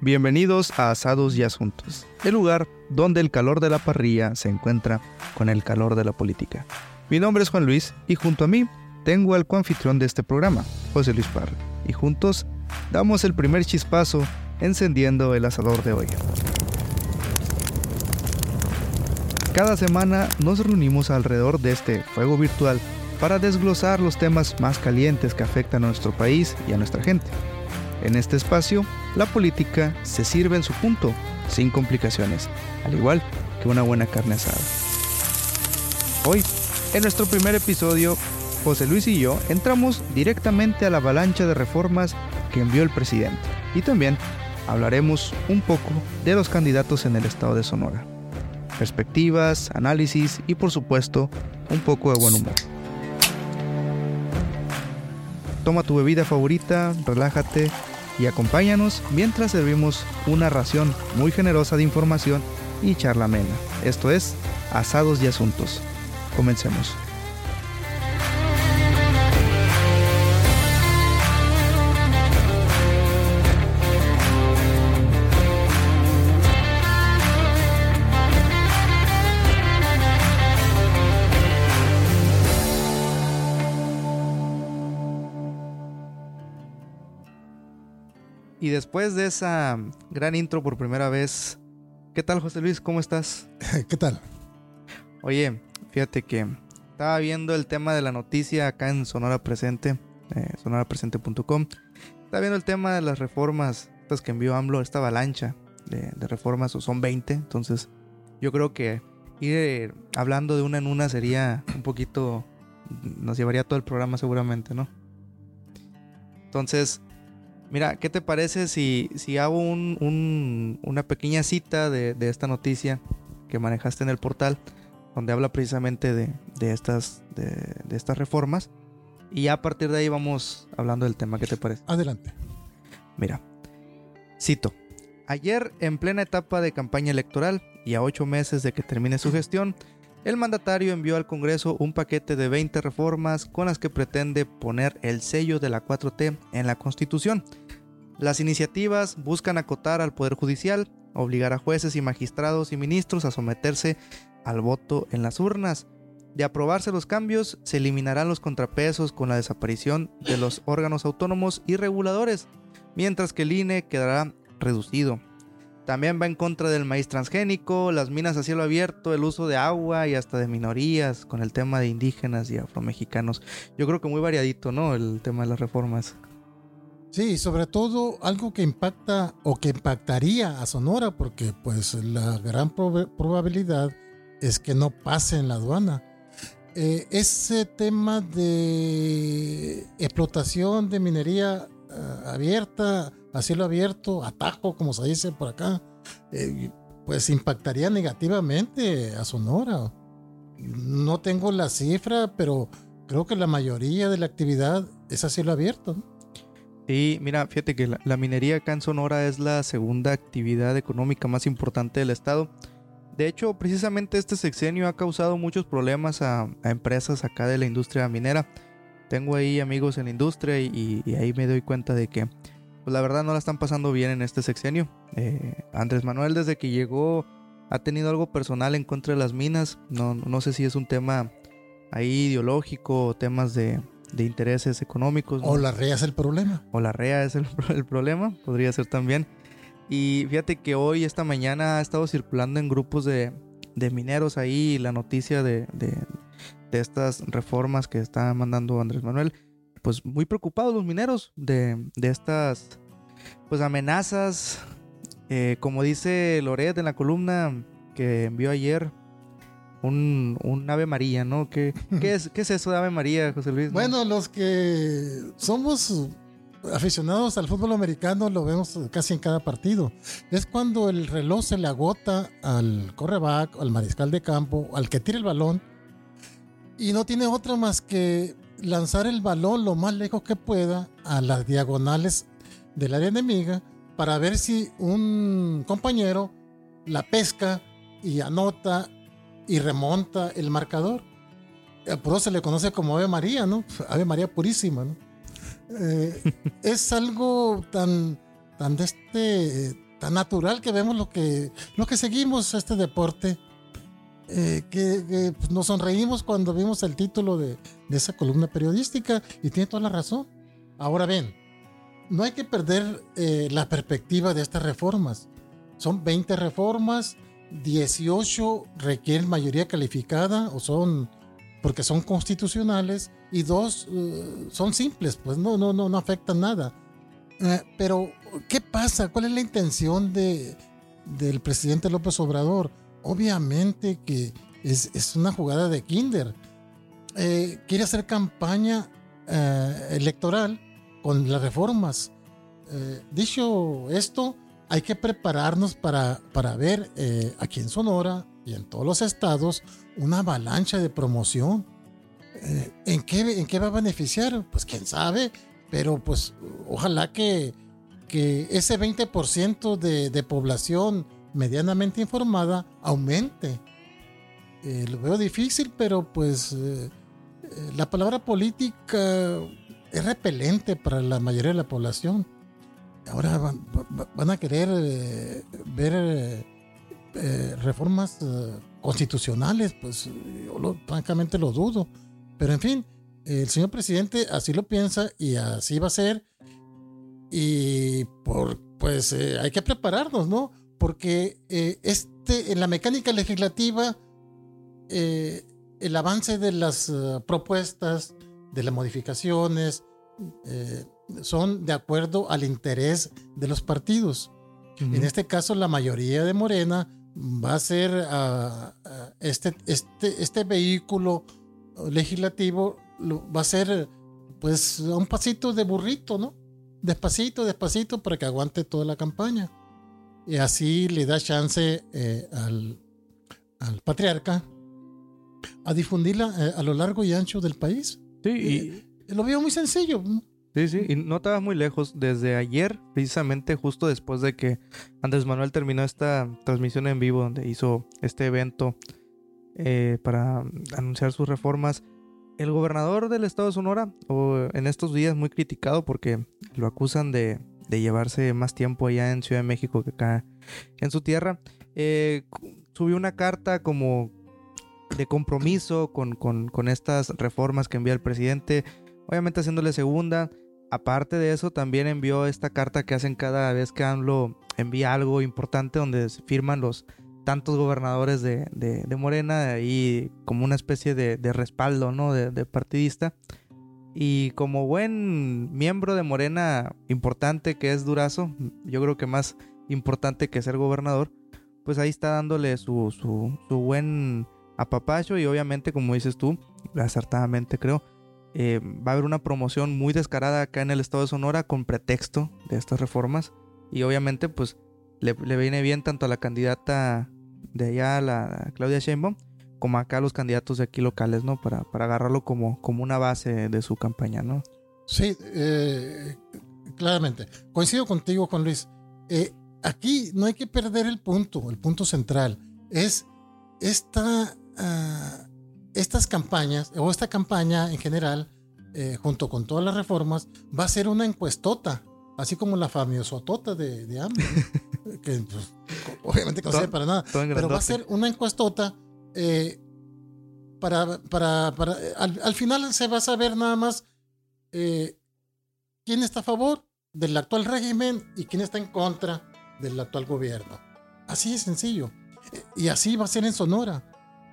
Bienvenidos a Asados y Asuntos, el lugar donde el calor de la parrilla se encuentra con el calor de la política. Mi nombre es Juan Luis y junto a mí tengo al coanfitrión de este programa, José Luis Parra, y juntos damos el primer chispazo encendiendo el asador de hoy. Cada semana nos reunimos alrededor de este fuego virtual para desglosar los temas más calientes que afectan a nuestro país y a nuestra gente. En este espacio, la política se sirve en su punto, sin complicaciones, al igual que una buena carne asada. Hoy, en nuestro primer episodio, José Luis y yo entramos directamente a la avalancha de reformas que envió el presidente y también hablaremos un poco de los candidatos en el estado de Sonora. Perspectivas, análisis y por supuesto un poco de buen humor. Toma tu bebida favorita, relájate y acompáñanos mientras servimos una ración muy generosa de información y charla amena. Esto es Asados y Asuntos. Comencemos. Y después de esa gran intro por primera vez, ¿qué tal José Luis? ¿Cómo estás? ¿Qué tal? Oye, fíjate que estaba viendo el tema de la noticia acá en Sonora Presente, eh, sonorapresente.com. Estaba viendo el tema de las reformas estas que envió AMLO, esta avalancha de, de reformas, son 20. Entonces, yo creo que ir hablando de una en una sería un poquito. Nos llevaría todo el programa, seguramente, ¿no? Entonces, Mira, ¿qué te parece si, si hago un, una pequeña cita de, de, esta noticia que manejaste en el portal, donde habla precisamente de, de estas, de, estas reformas? Y ya a partir de ahí vamos hablando del tema. ¿Qué te parece? Adelante. Mira, cito. Ayer, en plena etapa de campaña electoral y a ocho meses de que termine su gestión, el mandatario envió al Congreso un paquete de 20 reformas con las que pretende poner el sello de la 4T en la Constitución. Las iniciativas buscan acotar al Poder Judicial, obligar a jueces y magistrados y ministros a someterse al voto en las urnas. De aprobarse los cambios, se eliminarán los contrapesos con la desaparición de los órganos autónomos y reguladores, mientras que el INE quedará reducido. También va en contra del maíz transgénico, las minas a cielo abierto, el uso de agua y hasta de minorías, con el tema de indígenas y afromexicanos. Yo creo que muy variadito, ¿no? El tema de las reformas. Sí, sobre todo algo que impacta o que impactaría a Sonora, porque pues la gran prob probabilidad es que no pase en la aduana. Eh, ese tema de explotación de minería uh, abierta, a cielo abierto, atajo, como se dice por acá, eh, pues impactaría negativamente a Sonora. No tengo la cifra, pero creo que la mayoría de la actividad es a cielo abierto. Sí, mira, fíjate que la, minería acá en Sonora es la segunda actividad económica más importante del estado. De hecho, precisamente este sexenio ha causado muchos problemas a, empresas acá de la industria minera. Tengo ahí amigos en la industria y ahí me doy cuenta de que pues la verdad no la están pasando bien en este sexenio. Eh, Andrés Manuel desde que llegó ha tenido algo personal en contra de las minas. No, no sé si es un tema ahí ideológico o temas de, de intereses económicos. ¿no? O la REA es el problema. O la REA es el, el, problema, podría ser también. Y fíjate que hoy, esta mañana, ha estado circulando en grupos de, de mineros ahí la noticia de, de, de, estas reformas que está mandando Andrés Manuel. Pues muy preocupados los mineros de, de estas pues amenazas. Eh, como dice Loret en la columna que envió ayer, un, un, Ave María, ¿no? ¿Qué, qué, es, ¿Qué es eso de Ave María, José Luis? Bueno, los que somos aficionados al fútbol americano lo vemos casi en cada partido. Es cuando el reloj se le agota al correback, al mariscal de campo, al que tira el balón, y no tiene otra más que lanzar el balón lo más lejos que pueda a las diagonales del área enemiga para ver si un compañero la pesca y anota y remonta el marcador. Por eso se le conoce como Ave María, ¿no? Ave María Purísima, ¿no? Eh, es algo tan, tan de este tan natural que vemos lo que, lo que seguimos este deporte. Eh, que, pues, nos sonreímos cuando vimos el título de, de, esa columna periodística y tiene toda la razón. Ahora ven, no hay que perder eh, la perspectiva de estas reformas. Son 20 reformas, 18 requieren mayoría calificada o son porque son constitucionales y dos uh, son simples, pues no, no, no, no afectan nada. Uh, pero, ¿qué pasa? ¿Cuál es la intención de, del presidente López Obrador? Obviamente que es, es una jugada de kinder. Eh, quiere hacer campaña uh, electoral con las reformas. Eh, dicho esto, hay que prepararnos para, para ver eh, aquí en Sonora y en todos los estados una avalancha de promoción. Eh, ¿en, qué, ¿En qué va a beneficiar? Pues quién sabe, pero pues ojalá que, que ese 20% de, de, población medianamente informada aumente. Eh, lo veo difícil, pero pues eh, la palabra política es repelente para la mayoría de la población. Ahora van, a querer eh, ver eh, eh, reformas constitucionales, pues yo lo, francamente lo dudo. Pero en fin, el señor presidente así lo piensa y así va a ser. Y por, pues hay que prepararnos, ¿no? Porque este, en la mecánica legislativa, el avance de las propuestas, de las modificaciones, eh, son de acuerdo al interés de los partidos. Uh -huh. En este caso, la mayoría de Morena va a ser uh, uh, este, este, este vehículo legislativo, lo, va a ser pues un pasito de burrito, ¿no? Despacito, despacito para que aguante toda la campaña. Y así le da chance eh, al, al, patriarca a difundirla eh, a lo largo y ancho del país. Sí, y... Eh, lo veo muy sencillo. Sí, sí, y no estabas muy lejos. Desde ayer, precisamente justo después de que Andrés Manuel terminó esta transmisión en vivo, donde hizo este evento eh, para anunciar sus reformas, el gobernador del estado de Sonora, o en estos días muy criticado porque lo acusan de, de llevarse más tiempo allá en Ciudad de México que acá en su tierra, eh, subió una carta como de compromiso con, con, estas reformas que envía el presidente, obviamente haciéndole segunda. Aparte de eso, también envió esta carta que hacen cada vez que AMLO envía algo importante donde se firman los tantos gobernadores de, de, Morena y como una especie de, respaldo, ¿no? De, partidista. Y como buen miembro de Morena importante que es Durazo, yo creo que más importante que ser gobernador, pues ahí está dándole su, su buen apapacho y obviamente, como dices tú, acertadamente creo, eh, va a haber una promoción muy descarada acá en el estado de Sonora con pretexto de estas reformas. Y obviamente, pues le, le viene bien tanto a la candidata de allá, la Claudia Sheinbaum, como acá a los candidatos de aquí locales, ¿no? Para, para agarrarlo como, como una base de su campaña, ¿no? Sí, eh, claramente. Coincido contigo, Juan Luis. Eh, aquí no hay que perder el punto, el punto central. Es esta. Uh, estas campañas, o esta campaña en general, eh, junto con todas las reformas, va a ser una encuestota, así como la famosotota de, de AMLO, que pues, obviamente no sirve para nada, pero va a ser una encuestota eh, para, para, para al, al, final se va a saber nada más eh, quién está a favor del actual régimen y quién está en contra del actual gobierno. Así de sencillo. Y así va a ser en Sonora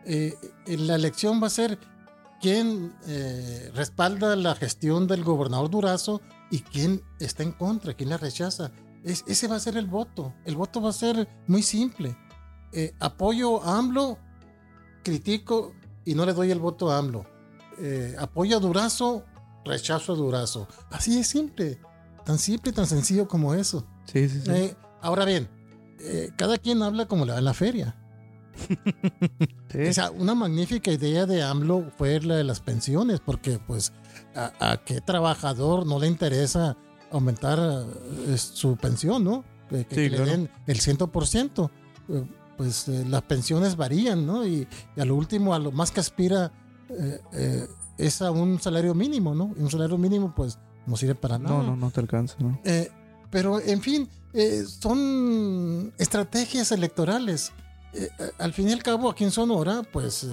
eh, la elección va a ser quién eh, respalda la gestión del gobernador Durazo y quién está en contra, quién la rechaza. Es, ese va a ser el voto. El voto va a ser muy simple. Eh, apoyo a AMLO, critico y no le doy el voto a AMLO. Eh, apoyo a Durazo, rechazo a Durazo. Así es simple. Tan simple, tan sencillo como eso. Sí, sí, sí. Ahora bien, cada quien habla como le da en la feria. sí. O sea, una magnífica idea de AMLO fue la de las pensiones, porque pues a, a qué trabajador no le interesa aumentar uh, su pensión, ¿no? Que, que, sí, que claro. le den el 100%. Uh, pues eh, las pensiones varían, ¿no? Y, y, a lo último, a lo más que aspira eh, eh, es a un salario mínimo, ¿no? Y un salario mínimo pues no sirve para nada. No, no, no te alcanza, ¿no? Eh, pero en fin, eh, son estrategias electorales. Eh, al fin y al cabo, aquí en Sonora, pues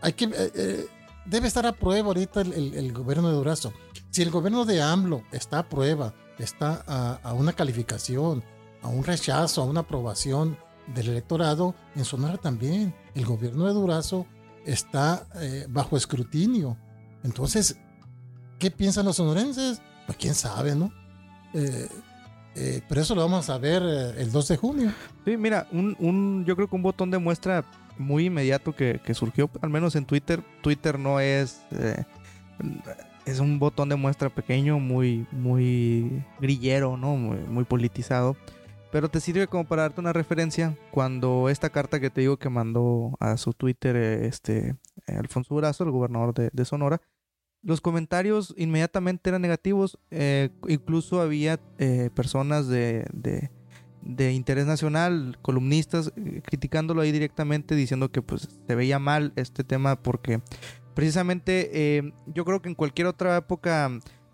hay que debe estar a prueba ahorita el, gobierno de Durazo. Si el gobierno de AMLO está a prueba, está a, una calificación, a un rechazo, a una aprobación del electorado, en Sonora también. El gobierno de Durazo está eh, bajo escrutinio. Entonces, ¿qué piensan los sonorenses? Pues quién sabe, ¿no? Eh, eh, pero eso lo vamos a ver el 2 de junio. Sí, mira, un, yo creo que un botón de muestra muy inmediato que, surgió, al menos en Twitter. Twitter no es. es un botón de muestra pequeño, muy, muy grillero, ¿no? Muy, politizado. Pero te sirve como para darte una referencia cuando esta carta que te digo que mandó a su Twitter este Alfonso Durazo, el gobernador de, Sonora, los comentarios inmediatamente eran negativos. Eh, incluso había eh, personas de, de, interés nacional, columnistas, eh, criticándolo ahí directamente, diciendo que pues se veía mal este tema porque precisamente yo creo que en cualquier otra época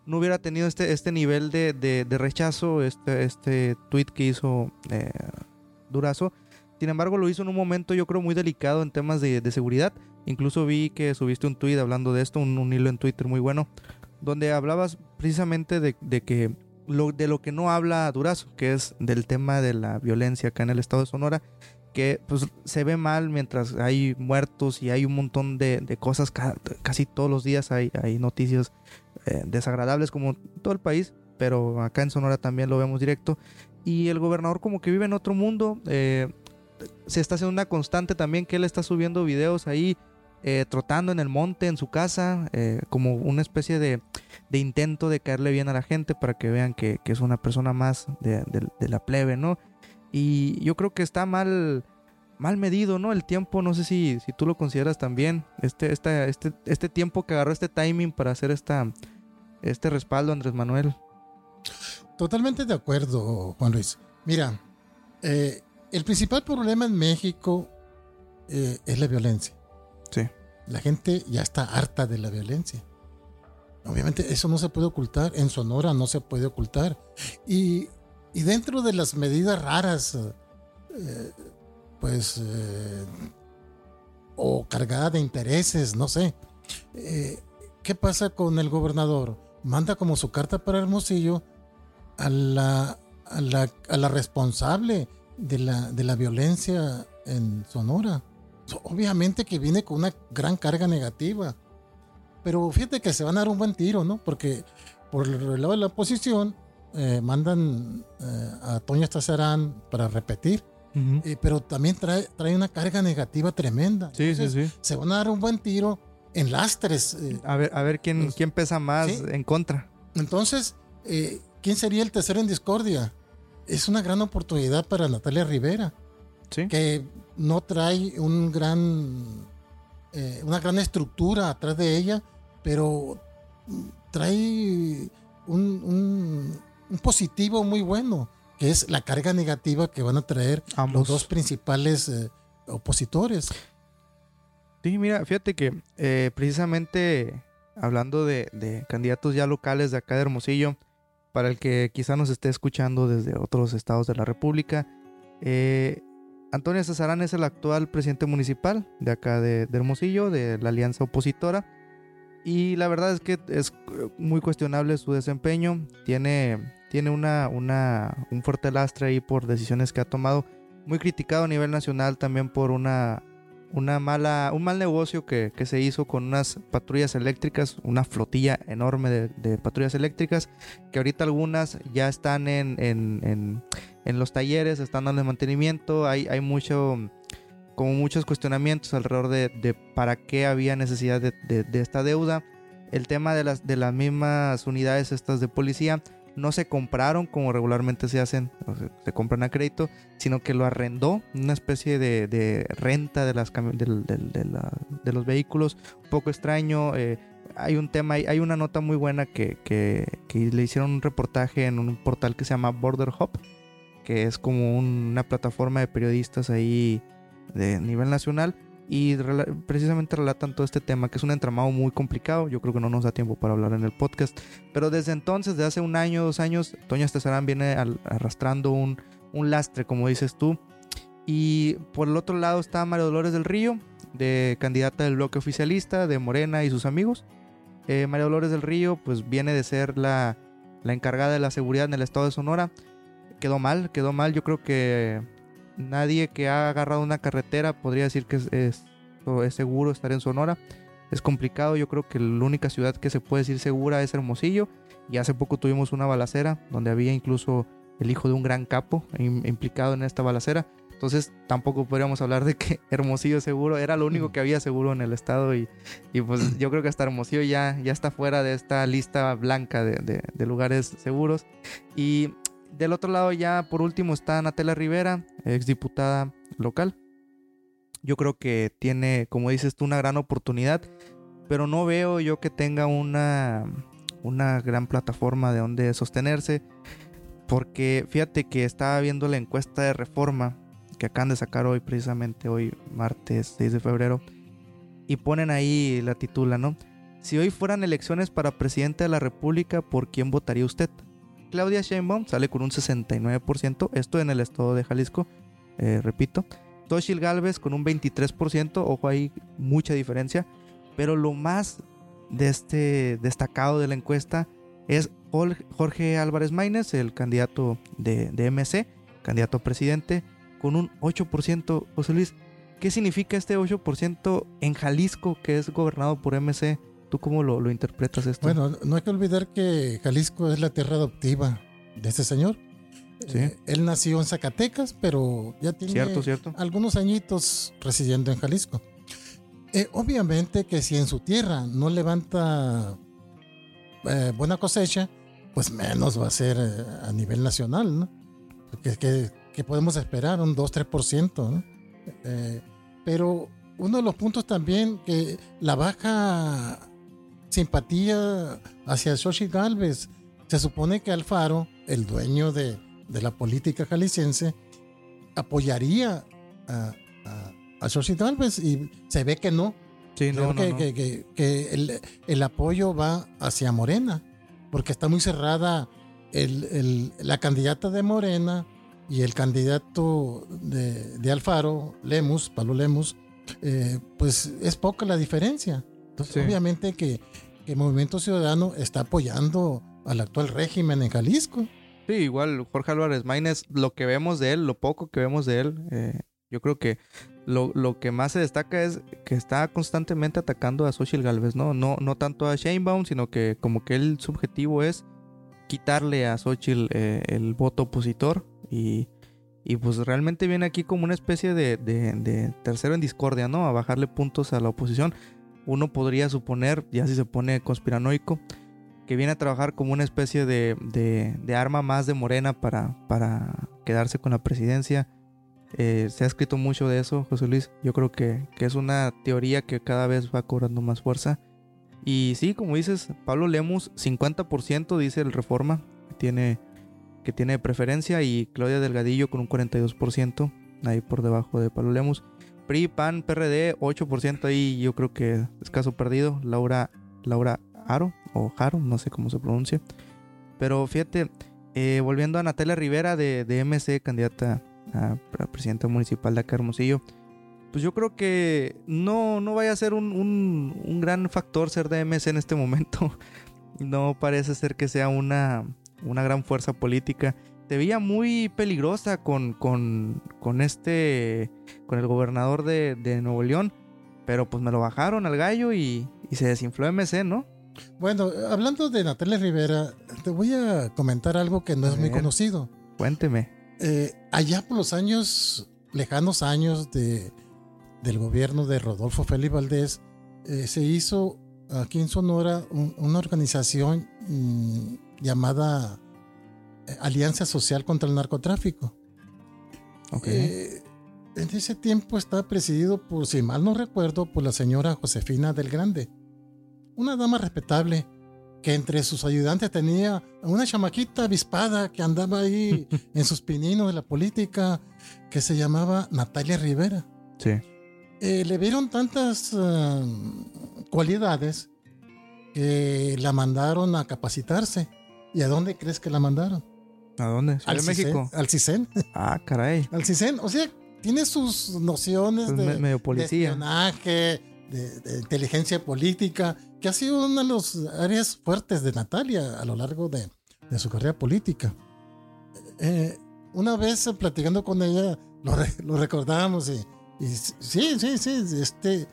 no hubiera tenido este, este nivel de, de, rechazo, este, este tweet que hizo eh, Durazo. Sin embargo, lo hizo en un momento yo creo muy delicado en temas de, de seguridad. Incluso vi que subiste un tweet hablando de esto, un, hilo en Twitter muy bueno, donde hablabas precisamente de, de, que lo, de lo que no habla Durazo, que es del tema de la violencia acá en el estado de Sonora, que pues se ve mal mientras hay muertos y hay un montón de, cosas, casi todos los días hay, hay noticias eh, desagradables como todo el país, pero acá en Sonora también lo vemos directo. Y el gobernador como que vive en otro mundo. Eh, se está haciendo una constante también que él está subiendo videos ahí, eh, trotando en el monte, en su casa, como una especie de, intento de caerle bien a la gente para que vean que, es una persona más de, la plebe, ¿no? Y yo creo que está mal mal medido, ¿no? El tiempo, no sé si, si tú lo consideras también, este, este, este, tiempo que agarró este timing para hacer esta, este respaldo, Andrés Manuel. Totalmente de acuerdo, Juan Luis. Mira, eh, el principal problema en México eh, es la violencia. Sí. La gente ya está harta de la violencia. Obviamente eso no se puede ocultar, en Sonora no se puede ocultar. Y, dentro de las medidas raras, eh, pues, o cargada de intereses, no sé, ¿qué pasa con el gobernador? manda como su carta para Hermosillo a la, a la, a la responsable de la, de la violencia en Sonora. Obviamente que viene con una gran carga negativa. Pero fíjate que se van a dar un buen tiro, ¿no? Porque por el lado de la oposición eh, mandan eh, a Toño Estazarán para repetir. Eh, pero también trae, trae una carga negativa tremenda. Sí, sí, sí. Se van a dar un buen tiro en lastres. A ver, a ver quién, pues, quién pesa más en contra. Entonces, eh, ¿quién sería el tercero en discordia? Es una gran oportunidad para Natalia Rivera, ¿Sí? que no trae un gran, eh, una gran estructura atrás de ella, pero trae un, positivo muy bueno, que es la carga negativa que van a traer los dos principales opositores. Sí, mira, fíjate que eh, precisamente hablando de, candidatos ya locales de acá de Hermosillo, para el que quizá nos esté escuchando desde otros estados de la República, eh, Antonio Cesarán es el actual presidente municipal de acá de, Hermosillo, de la alianza opositora. Y la verdad es que es muy cuestionable su desempeño. Tiene, tiene una, una, un fuerte lastre ahí por decisiones que ha tomado. Muy criticado a nivel nacional también por una una mala, un mal negocio que, se hizo con unas patrullas eléctricas, una flotilla enorme de, patrullas eléctricas, que ahorita algunas ya están en, en, en, los talleres, están dando mantenimiento, hay, hay mucho, como muchos cuestionamientos alrededor de, de para qué había necesidad de, de, esta deuda. El tema de las, de las mismas unidades estas de policía no se compraron como regularmente se hacen, se, compran a crédito, sino que lo arrendó, una especie de, renta de, las de, los vehículos, un poco extraño. Eh, hay un tema, hay una nota muy buena que, le hicieron un reportaje en un portal que se llama Border Hub, que es como una plataforma de periodistas ahí de nivel nacional y precisamente relatan todo este tema, que es un entramado muy complicado. Yo creo que no nos da tiempo para hablar en el podcast. Pero desde entonces, de hace un año, dos años, Toña Estezarán viene arrastrando un, un lastre, como dices tú. Y por el otro lado está María Dolores del Río, de candidata del bloque oficialista de Morena y sus amigos. Eh, María Dolores del Río, pues viene de ser la, la encargada de la seguridad en el estado de Sonora. Quedó mal, quedó mal. Yo creo que nadie que ha agarrado una carretera podría decir que es, es, seguro estar en Sonora. Es complicado, yo creo que la única ciudad que se puede decir segura es Hermosillo. Y hace poco tuvimos una balacera donde había incluso el hijo de un gran capo implicado en esta balacera. Entonces tampoco podríamos hablar de que Hermosillo seguro era lo único que había seguro en el estado y, pues yo creo que hasta Hermosillo ya, ya está fuera de esta lista blanca de, de lugares seguros. Y del otro lado ya por último está Natela Rivera, exdiputada local. Yo creo que tiene, como dices tú, una gran oportunidad, pero no veo yo que tenga una, una gran plataforma de donde sostenerse, porque fíjate que estaba viendo la encuesta de reforma que acaban de sacar hoy, precisamente hoy, martes 6 de febrero, y ponen ahí la titula, ¿no? Si hoy fueran elecciones para presidente de la República, ¿por quién votaría usted? Claudia Sheinbaum sale con un 69%, esto en el estado de Jalisco, eh, repito. Toshil Galvez con un 23%, ojo ahí, mucha diferencia. Pero lo más de este destacado de la encuesta es Jorge Álvarez Maínez, el candidato de, de MC, candidato a presidente, con un 8%. José Luis, ¿qué significa este 8% en Jalisco, que es gobernado por MC? ¿Tú cómo lo, interpretas esto? Bueno, no hay que olvidar que Jalisco es la tierra adoptiva de este señor. Eh, él nació en Zacatecas, pero ya tiene algunos añitos residiendo en Jalisco. Eh, obviamente que si en su tierra no levanta eh, buena cosecha, pues menos va a ser a nivel nacional, ¿no? Que, podemos esperar un 2-3%, ¿no? pero uno de los puntos también que la baja simpatía hacia Xochitl Galvez. Se supone que Alfaro, el dueño de, la política jalisciense, apoyaría a, a, Xochitl Galvez y se ve que no. Sí, no, que, el, apoyo va hacia Morena, porque está muy cerrada el, la candidata de Morena y el candidato de, Alfaro, Lemus, Pablo Lemus, eh, pues es poca la diferencia. Entonces, obviamente que, el Movimiento Ciudadano está apoyando al actual régimen en Jalisco. Sí, igual Jorge Álvarez Maínez, lo que vemos de él, lo poco que vemos de él, eh, yo creo que lo, que más se destaca es que está constantemente atacando a Social Galvez, ¿no? No, no tanto a Sheinbaum, sino que como que el subjetivo es quitarle a Xochitl eh, el voto opositor y, y, pues realmente viene aquí como una especie de, de tercero en discordia, ¿no? A bajarle puntos a la oposición uno podría suponer, ya si se pone conspiranoico, que viene a trabajar como una especie de, de, arma más de Morena para, para quedarse con la presidencia. Eh, se ha escrito mucho de eso, José Luis. Yo creo que, que, es una teoría que cada vez va cobrando más fuerza. Y sí, como dices, Pablo Lemus, 50% dice el Reforma, que tiene, que tiene preferencia, y Claudia Delgadillo con un 42%, ahí por debajo de Pablo Lemus. PRI, PAN, PRD, 8% ahí yo creo que es caso perdido. Laura, Laura Aro o Jaro, no sé cómo se pronuncia. Pero fíjate, eh, volviendo a Natalia Rivera de, de MC, candidata a, presidenta municipal de acá Hermosillo. Pues yo creo que no, no vaya a ser un, un, un gran factor ser de MC en este momento. No parece ser que sea una, una gran fuerza política te veía muy peligrosa con, con, con este, con el gobernador de, de, Nuevo León, pero pues me lo bajaron al gallo y, y, se desinfló MC, ¿no? Bueno, hablando de Natalia Rivera, te voy a comentar algo que no es muy conocido. Cuénteme. Eh, allá por los años, lejanos años de, del gobierno de Rodolfo Félix Valdés, eh, se hizo aquí en Sonora una organización mm, llamada Alianza Social contra el Narcotráfico. Eh, en ese tiempo estaba presidido por, si mal no recuerdo, por la señora Josefina del Grande, una dama respetable que entre sus ayudantes tenía una chamaquita avispada que andaba ahí en sus pininos de la política, que se llamaba Natalia Rivera. Sí. eh, le vieron tantas ah, cualidades que la mandaron a capacitarse. ¿Y a dónde crees que la mandaron? ¿A dónde? al México. Al CISEN. Ah, caray. Al CISEN. O sea, tiene sus nociones Pues de, me- medio de policía. espionaje, de, de inteligencia política, que ha sido una de las áreas fuertes de Natalia a lo largo de, de su carrera política. Eh, una vez eh, platicando con ella, lo, re- lo recordábamos y, y sí, sí, sí, este,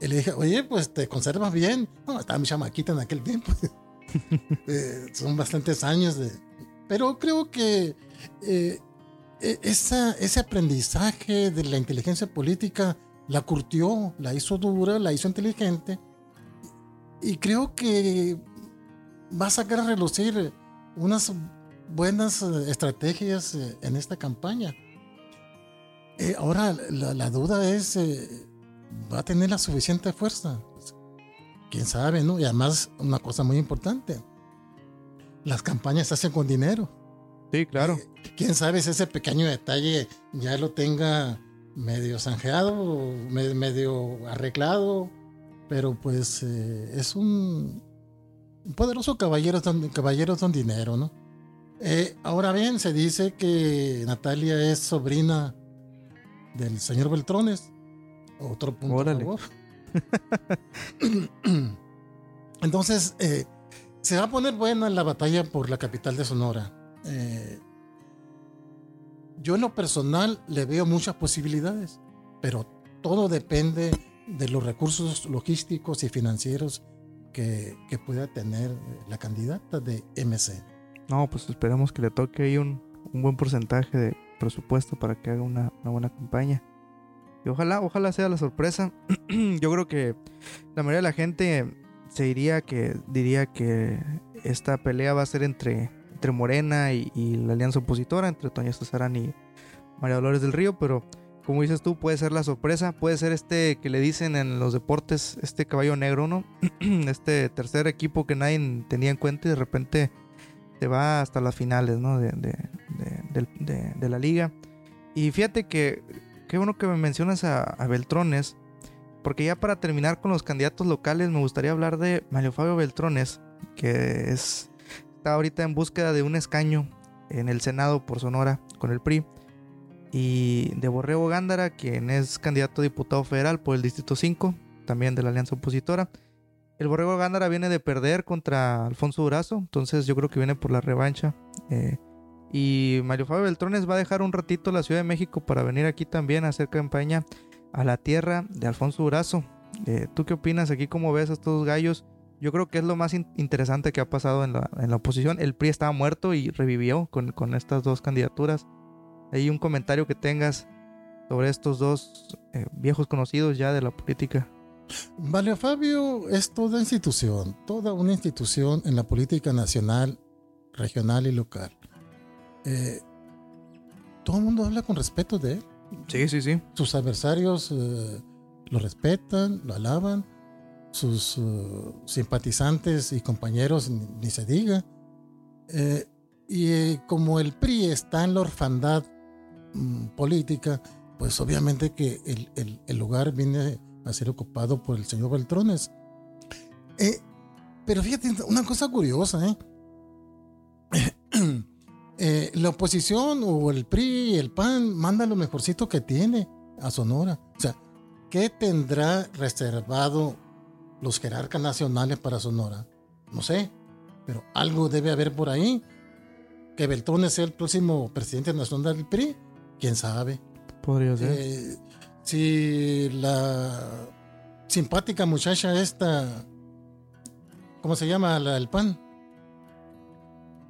y le dije, oye, pues te conservas bien. No, estaba mi chamaquita en aquel tiempo. Eh, son bastantes años de... Pero creo que eh, e- ese aprendizaje de la inteligencia política la curtió, la hizo dura, la hizo inteligente. Y creo que va a sacar a relucir unas buenas estrategias eh, en esta campaña. Eh, ahora, la, duda es, ¿va a tener la suficiente fuerza? Pues, Quién sabe, ¿no? Y además, una cosa muy importante, las campañas se hacen con dinero. Sí, claro. Quién sabe si ese pequeño detalle ya lo tenga medio zanjeado, medio arreglado, pero pues eh, es un, poderoso caballero, don- caballero don dinero, ¿no? Eh, ahora bien, se dice que Natalia es sobrina del señor Beltrones. Otro punto Órale. favor. Entonces, eh, se va a poner buena la batalla por la capital de Sonora. Eh, yo en lo personal le veo muchas posibilidades, pero todo depende de los recursos logísticos y financieros que, que pueda tener la candidata de MC. No, pues esperemos que le toque ahí un, un buen porcentaje de presupuesto para que haga una, una buena campaña. Y ojalá, ojalá sea la sorpresa. Yo creo que la mayoría de la gente se diría que diría que esta pelea va a ser entre, entre Morena y, la alianza opositora, entre Toña Cesarán y María Dolores del Río, pero como dices tú, puede ser la sorpresa, puede ser este que le dicen en los deportes, este caballo negro, ¿no? este tercer equipo que nadie tenía en cuenta y de repente se va hasta las finales, ¿no? De, de- de- la liga. Y fíjate que, qué bueno que me mencionas a Beltrones, porque ya para terminar con los candidatos locales, me gustaría hablar de Mario Fabio Beltrones, que es, está ahorita en búsqueda de un escaño en el Senado por Sonora con el PRI. Y de Borrego Gándara, quien es candidato a diputado federal por el Distrito 5, también de la Alianza Opositora. El Borrego Gándara viene de perder contra Alfonso Durazo, entonces yo creo que viene por la revancha. eh, y Mario Fabio Beltrones va a dejar un ratito la Ciudad de México para venir aquí también a hacer campaña a la tierra de Alfonso Durazo. Eh, ¿Tú qué opinas aquí? ¿Cómo ves a estos dos gallos? Yo creo que es lo más in- interesante que ha pasado en la, oposición. El PRI estaba muerto y revivió con, estas dos candidaturas. Hay un comentario que tengas sobre estos dos eh, viejos conocidos ya de la política. Valio Fabio es toda institución, toda una institución en la política nacional, regional y local. Eh, todo el mundo habla con respeto de él. Sí, sí, sí. Sus adversarios eh, lo respetan, lo alaban. Sus eh, simpatizantes y compañeros ni, se diga. Eh, y como el PRI está en la orfandad mm, política, pues obviamente que el, el- el lugar viene a ser ocupado por el señor Beltrones. Pero fíjate, una cosa curiosa, ¿eh? Eh, la oposición o el PRI, el PAN, manda lo mejorcito que tiene a Sonora. O sea, ¿qué tendrá reservado los jerarcas nacionales para Sonora? No sé, pero algo debe haber por ahí. Que Beltrones sea el próximo presidente nacional del PRI, quién sabe. Podría ser. Eh, si la simpática muchacha esta, ¿cómo se llama? La del PAN,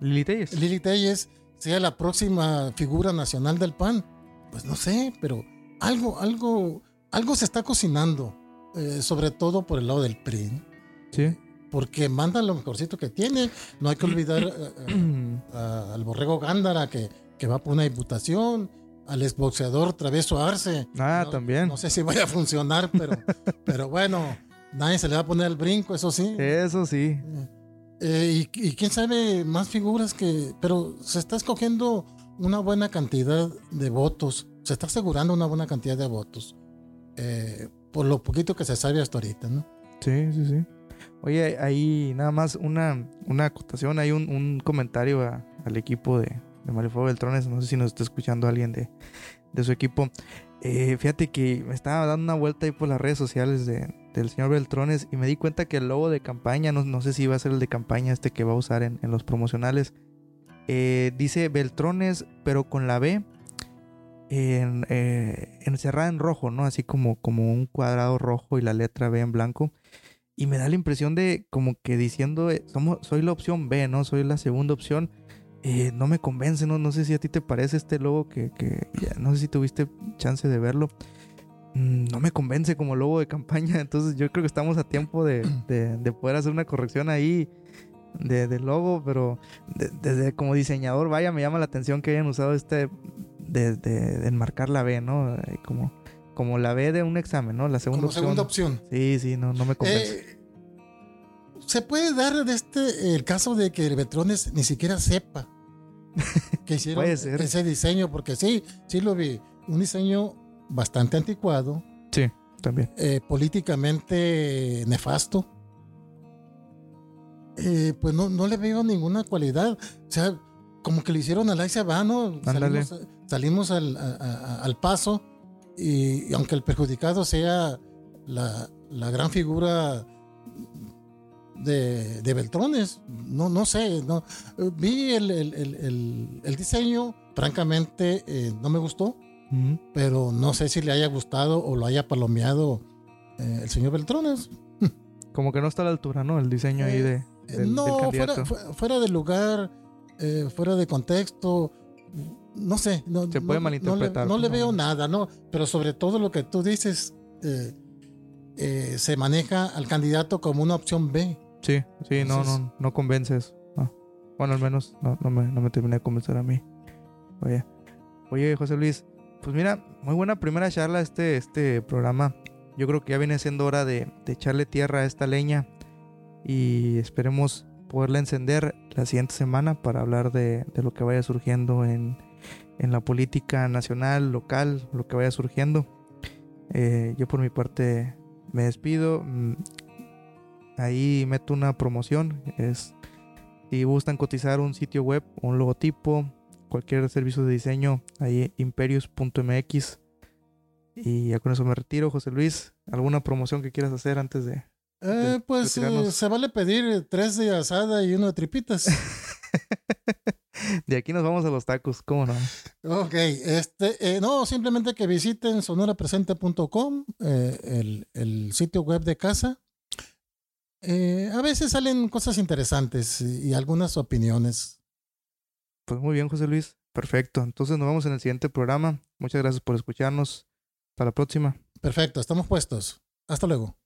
Lili Telles. Lili Telles, sea la próxima figura nacional del PAN. Pues no sé, pero algo, algo, algo se está cocinando, eh, sobre todo por el lado del PRI, ¿no? Sí. porque manda lo mejorcito que tiene. No hay que olvidar eh, eh, a- al borrego Gándara que, que va por una diputación, al exboxeador Traveso Arce. Ah, No- también. No sé si vaya a funcionar, pero, pero bueno, nadie se le va a poner el brinco, eso sí. Eso sí. Eh, y, quién sabe más figuras que. Pero se está escogiendo una buena cantidad de votos. Se está asegurando una buena cantidad de votos. eh, por lo poquito que se sabe hasta ahorita, ¿no? Sí, sí, sí. Oye, ahí nada más una, una acotación, hay un, un comentario al equipo de, de Mario Fuego Beltrones, no sé si nos está escuchando alguien de, de su equipo. Eh, fíjate que me estaba dando una vuelta ahí por las redes sociales de, del señor Beltrones y me di cuenta que el logo de campaña, no, no sé si va a ser el de campaña este que va a usar en, en los promocionales, eh, dice Beltrones, pero con la B en, eh, encerrada en rojo, ¿no? Así como, como un cuadrado rojo y la letra B en blanco. Y me da la impresión de como que diciendo, eh, somos, soy la opción B, ¿no? Soy la segunda opción. No me convence, ¿no? No sé si a ti te parece este logo que, que ya, no sé si tuviste chance de verlo. Mm, No me convence como logo de campaña, entonces yo creo que estamos a tiempo de, de- de poder hacer una corrección ahí de, de logo, pero de- desde como diseñador, vaya, me llama la atención que hayan usado este de, enmarcar la B, ¿no? Como, como la B de un examen, ¿no? La segunda Como opción. segunda opción. Sí, sí, no, no me convence. Eh, se puede dar de este el caso de que el Betrones ni siquiera sepa que hicieron ese diseño, porque sí, sí lo vi. Un diseño bastante anticuado, sí, también. eh, políticamente nefasto. Eh, pues no, no le veo ninguna cualidad. O sea, como que lo hicieron al ahí se va, ¿no? Ándale. Salimos, salimos al, a- a- al paso y, y aunque el perjudicado sea la, la gran figura de, de Beltrones, no, no sé, no. Vi el, el- el- el- el diseño, francamente eh, no me gustó Pero no sé si le haya gustado o lo haya palomeado eh, el señor Beltrones. Como que no está a la altura, ¿no? El diseño ahí de, Eh, del, del no, candidato. fuera, fu- fuera de lugar, eh, fuera de contexto, no sé. No, Se puede no malinterpretar, le- No, le veo nada, ¿no? Pero sobre todo lo que tú dices, eh, eh, se maneja al candidato como una opción B. Sí, sí, no, Entonces- no, no convences. No. Bueno, al menos no, no, me, no me terminé de convencer a mí. Oye, oye, José Luis, pues mira, muy buena primera charla este, este programa. Yo creo que ya viene siendo hora de, echarle tierra a esta leña y esperemos poderla encender la siguiente semana para hablar de, de lo que vaya surgiendo en, en la política nacional, local, lo que vaya surgiendo. Eh, yo por mi parte me despido. Mm, Ahí meto una promoción. Es si gustan cotizar un sitio web, un logotipo, cualquier servicio de diseño, ahí imperius.mx. Y ya con eso me retiro, José Luis. ¿Alguna promoción que quieras hacer antes de, Eh, pues retirarnos. eh, se vale pedir tres de asada y uno de tripitas. de aquí nos vamos a los tacos? ¿Cómo no? Ok, este, eh, no, simplemente que visiten sonorapresente.com, eh, el, el sitio web de casa. Eh, a veces salen cosas interesantes y algunas opiniones. Pues muy bien, José Luis. Perfecto. Entonces nos vemos en el siguiente programa. Muchas gracias por escucharnos. Hasta la próxima. Perfecto, estamos puestos. Hasta luego.